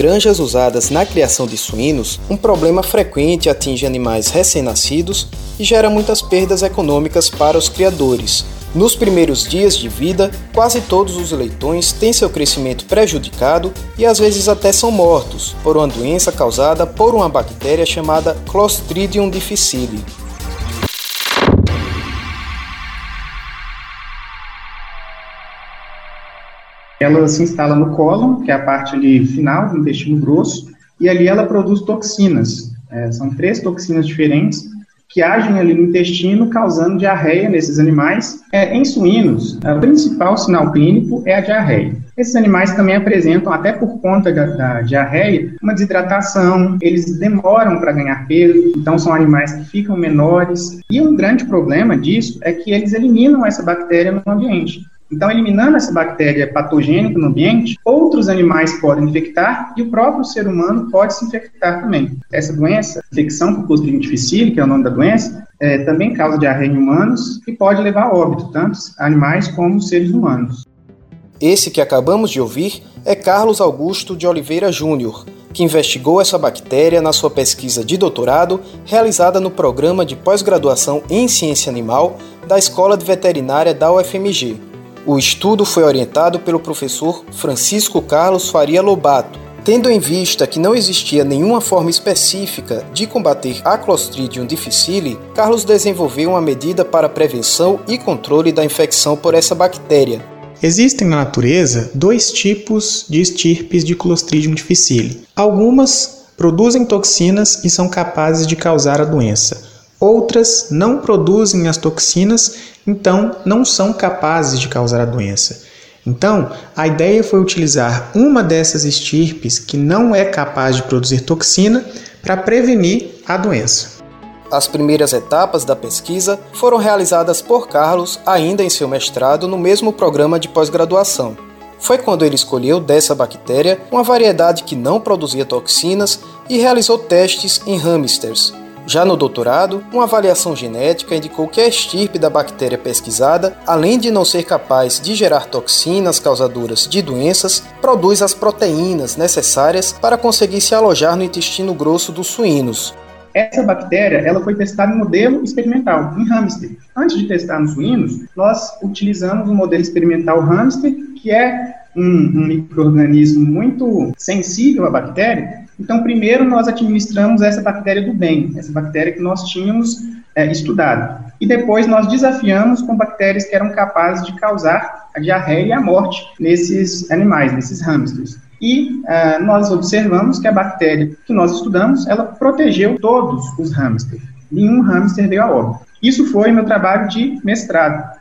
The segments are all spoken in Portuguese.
Granjas usadas na criação de suínos, um problema frequente atinge animais recém-nascidos e gera muitas perdas econômicas para os criadores. Nos primeiros dias de vida, quase todos os leitões têm seu crescimento prejudicado e às vezes até são mortos por uma doença causada por uma bactéria chamada Clostridium difficile. Ela se instala no cólon, que é a parte ali final do intestino grosso, e ali ela produz toxinas. É, são três toxinas diferentes que agem ali no intestino, causando diarreia nesses animais. É, em suínos, o principal sinal clínico é a diarreia. Esses animais também apresentam, até por conta da, da diarreia, uma desidratação, eles demoram para ganhar peso, então são animais que ficam menores. E um grande problema disso é que eles eliminam essa bactéria no ambiente. Então, eliminando essa bactéria patogênica no ambiente, outros animais podem infectar e o próprio ser humano pode se infectar também. Essa doença, infecção por Clostridium difficile, que é o nome da doença, é, também causa diarreia em humanos e pode levar a óbito, tanto animais como seres humanos. Esse que acabamos de ouvir é Carlos Augusto de Oliveira Júnior, que investigou essa bactéria na sua pesquisa de doutorado realizada no programa de pós-graduação em ciência animal da Escola de Veterinária da UFMG. O estudo foi orientado pelo professor Francisco Carlos Faria Lobato, tendo em vista que não existia nenhuma forma específica de combater a Clostridium difficile, Carlos desenvolveu uma medida para prevenção e controle da infecção por essa bactéria. Existem na natureza dois tipos de estirpes de Clostridium difficile. Algumas produzem toxinas e são capazes de causar a doença. Outras não produzem as toxinas, então não são capazes de causar a doença. Então, a ideia foi utilizar uma dessas estirpes que não é capaz de produzir toxina para prevenir a doença. As primeiras etapas da pesquisa foram realizadas por Carlos ainda em seu mestrado no mesmo programa de pós-graduação. Foi quando ele escolheu dessa bactéria uma variedade que não produzia toxinas e realizou testes em hamsters, já no doutorado, uma avaliação genética indicou que a estirpe da bactéria pesquisada, além de não ser capaz de gerar toxinas causadoras de doenças, produz as proteínas necessárias para conseguir se alojar no intestino grosso dos suínos. Essa bactéria ela foi testada em modelo experimental, em hamster. Antes de testar nos suínos, nós utilizamos o um modelo experimental hamster, que é um, um microorganismo muito sensível à bactéria, então, primeiro nós administramos essa bactéria do bem, essa bactéria que nós tínhamos é, estudado. E depois nós desafiamos com bactérias que eram capazes de causar a diarreia e a morte nesses animais, nesses hamsters. E uh, nós observamos que a bactéria que nós estudamos, ela protegeu todos os hamsters. Nenhum hamster veio a óbito. Isso foi meu trabalho de mestrado,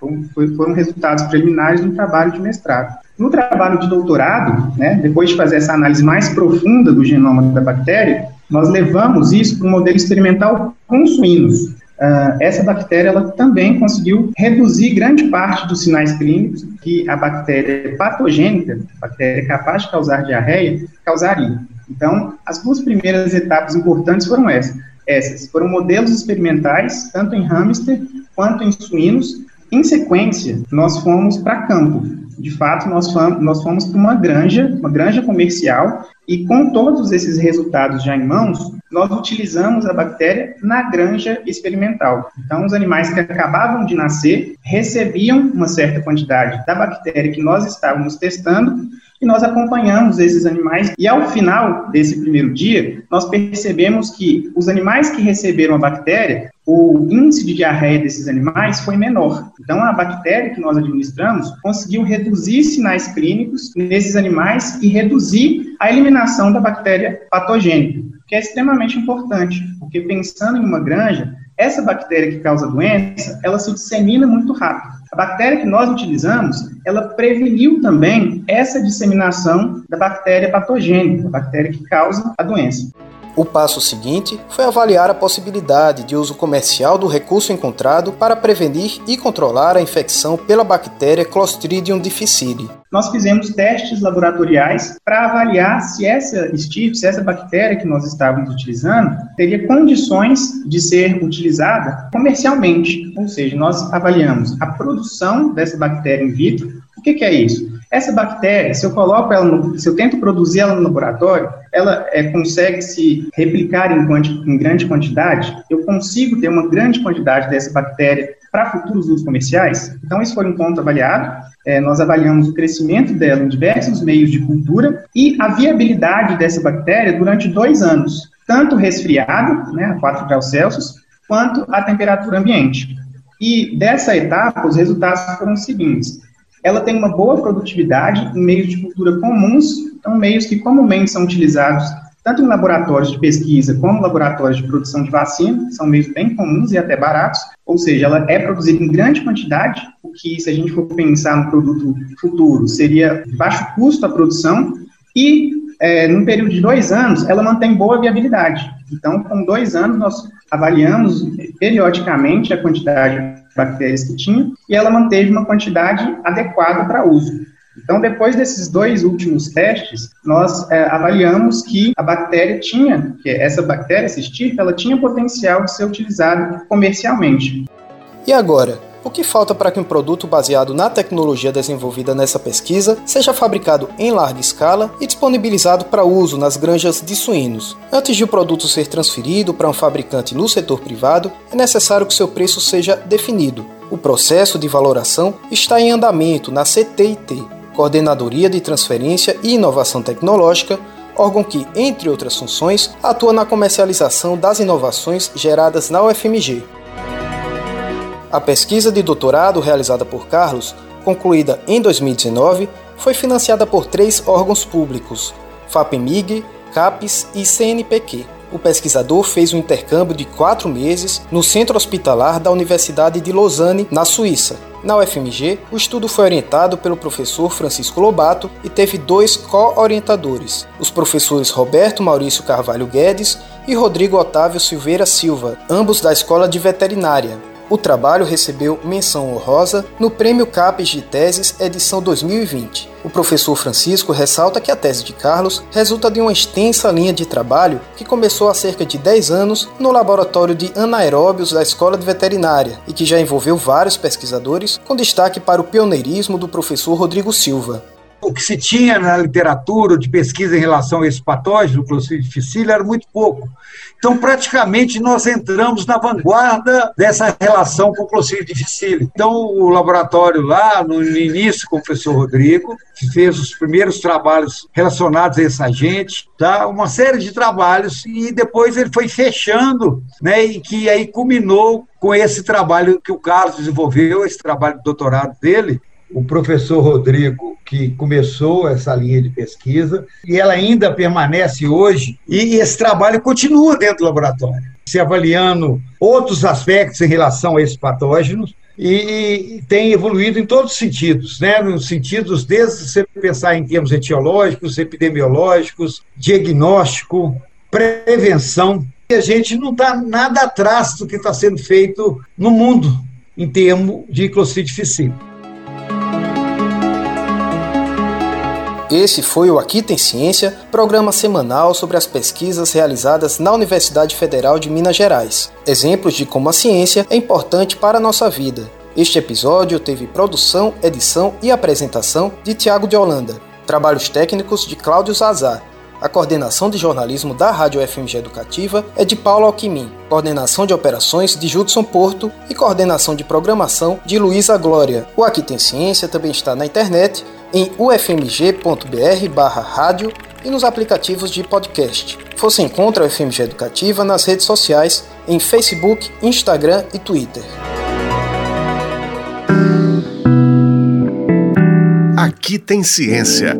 foram resultados preliminares do trabalho de mestrado. No trabalho de doutorado, né, depois de fazer essa análise mais profunda do genoma da bactéria, nós levamos isso para um modelo experimental com suínos. Uh, essa bactéria ela também conseguiu reduzir grande parte dos sinais clínicos que a bactéria patogênica, bactéria capaz de causar diarreia, causaria. Então, as duas primeiras etapas importantes foram essas essas foram modelos experimentais, tanto em hamster quanto em suínos. Em sequência, nós fomos para campo. De fato, nós fomos, nós fomos para uma granja, uma granja comercial, e com todos esses resultados já em mãos, nós utilizamos a bactéria na granja experimental. Então, os animais que acabavam de nascer recebiam uma certa quantidade da bactéria que nós estávamos testando e nós acompanhamos esses animais e ao final desse primeiro dia, nós percebemos que os animais que receberam a bactéria, o índice de diarreia desses animais foi menor. Então, a bactéria que nós administramos conseguiu reduzir sinais clínicos nesses animais e reduzir a eliminação da bactéria patogênica, que é extremamente importante, porque pensando em uma granja, essa bactéria que causa doença, ela se dissemina muito rápido. A bactéria que nós utilizamos, ela preveniu também essa disseminação da bactéria patogênica, a bactéria que causa a doença. O passo seguinte foi avaliar a possibilidade de uso comercial do recurso encontrado para prevenir e controlar a infecção pela bactéria Clostridium difficile. Nós fizemos testes laboratoriais para avaliar se essa estirpe, se essa bactéria que nós estávamos utilizando, teria condições de ser utilizada comercialmente. Ou seja, nós avaliamos a produção dessa bactéria in vitro. O que, que é isso? Essa bactéria, se eu coloco ela, no, se eu tento produzir ela no laboratório, ela é, consegue se replicar em, quanti, em grande quantidade, eu consigo ter uma grande quantidade dessa bactéria para futuros usos comerciais. Então, isso foi um ponto avaliado. É, nós avaliamos o crescimento dela em diversos meios de cultura e a viabilidade dessa bactéria durante dois anos, tanto resfriado, né, a 4 graus Celsius, quanto a temperatura ambiente. E dessa etapa, os resultados foram os seguintes ela tem uma boa produtividade em meios de cultura comuns, então meios que comumente são utilizados tanto em laboratórios de pesquisa como laboratórios de produção de vacina, são meios bem comuns e até baratos, ou seja, ela é produzida em grande quantidade, o que, se a gente for pensar no produto futuro, seria de baixo custo a produção, e é, num período de dois anos, ela mantém boa viabilidade. Então, com dois anos, nós avaliamos periodicamente a quantidade bactérias que tinha, e ela manteve uma quantidade adequada para uso. Então, depois desses dois últimos testes, nós é, avaliamos que a bactéria tinha, que essa bactéria, essa estirpe, ela tinha potencial de ser utilizada comercialmente. E agora, o que falta para que um produto baseado na tecnologia desenvolvida nessa pesquisa seja fabricado em larga escala e disponibilizado para uso nas granjas de suínos? Antes de o produto ser transferido para um fabricante no setor privado, é necessário que seu preço seja definido. O processo de valoração está em andamento na CTIT, Coordenadoria de Transferência e Inovação Tecnológica, órgão que, entre outras funções, atua na comercialização das inovações geradas na UFMG. A pesquisa de doutorado realizada por Carlos, concluída em 2019, foi financiada por três órgãos públicos: FAPEMIG, CAPES e CNPq. O pesquisador fez um intercâmbio de quatro meses no centro hospitalar da Universidade de Lausanne, na Suíça. Na UFMG, o estudo foi orientado pelo professor Francisco Lobato e teve dois co-orientadores, os professores Roberto Maurício Carvalho Guedes e Rodrigo Otávio Silveira Silva, ambos da Escola de Veterinária. O trabalho recebeu menção honrosa no Prêmio CAPES de Teses edição 2020. O professor Francisco ressalta que a tese de Carlos resulta de uma extensa linha de trabalho que começou há cerca de 10 anos no laboratório de anaeróbios da Escola de Veterinária e que já envolveu vários pesquisadores, com destaque para o pioneirismo do professor Rodrigo Silva. O que se tinha na literatura de pesquisa em relação a esse patógeno, Clostridium difficile, era muito pouco. Então, praticamente, nós entramos na vanguarda dessa relação com o Clostridium difficile. Então, o laboratório lá, no início, com o professor Rodrigo, fez os primeiros trabalhos relacionados a esse agente, tá? uma série de trabalhos, e depois ele foi fechando, né? e que aí culminou com esse trabalho que o Carlos desenvolveu, esse trabalho de doutorado dele, o professor Rodrigo, que começou essa linha de pesquisa, e ela ainda permanece hoje, e esse trabalho continua dentro do laboratório, se avaliando outros aspectos em relação a esses patógenos, e tem evoluído em todos os sentidos, né? nos sentidos desde você pensar em termos etiológicos, epidemiológicos, diagnóstico, prevenção. E a gente não está nada atrás do que está sendo feito no mundo em termos de Clostridium Esse foi o Aqui Tem Ciência, programa semanal sobre as pesquisas realizadas na Universidade Federal de Minas Gerais. Exemplos de como a ciência é importante para a nossa vida. Este episódio teve produção, edição e apresentação de Tiago de Holanda. Trabalhos técnicos de Cláudio Zazar. A coordenação de jornalismo da Rádio FMG Educativa é de Paulo Alquimim, coordenação de operações de Judson Porto e coordenação de programação de Luísa Glória. O Aqui Tem Ciência também está na internet em ufmg.br/rádio e nos aplicativos de podcast. Você encontra a UFMG Educativa nas redes sociais em Facebook, Instagram e Twitter. Aqui tem ciência.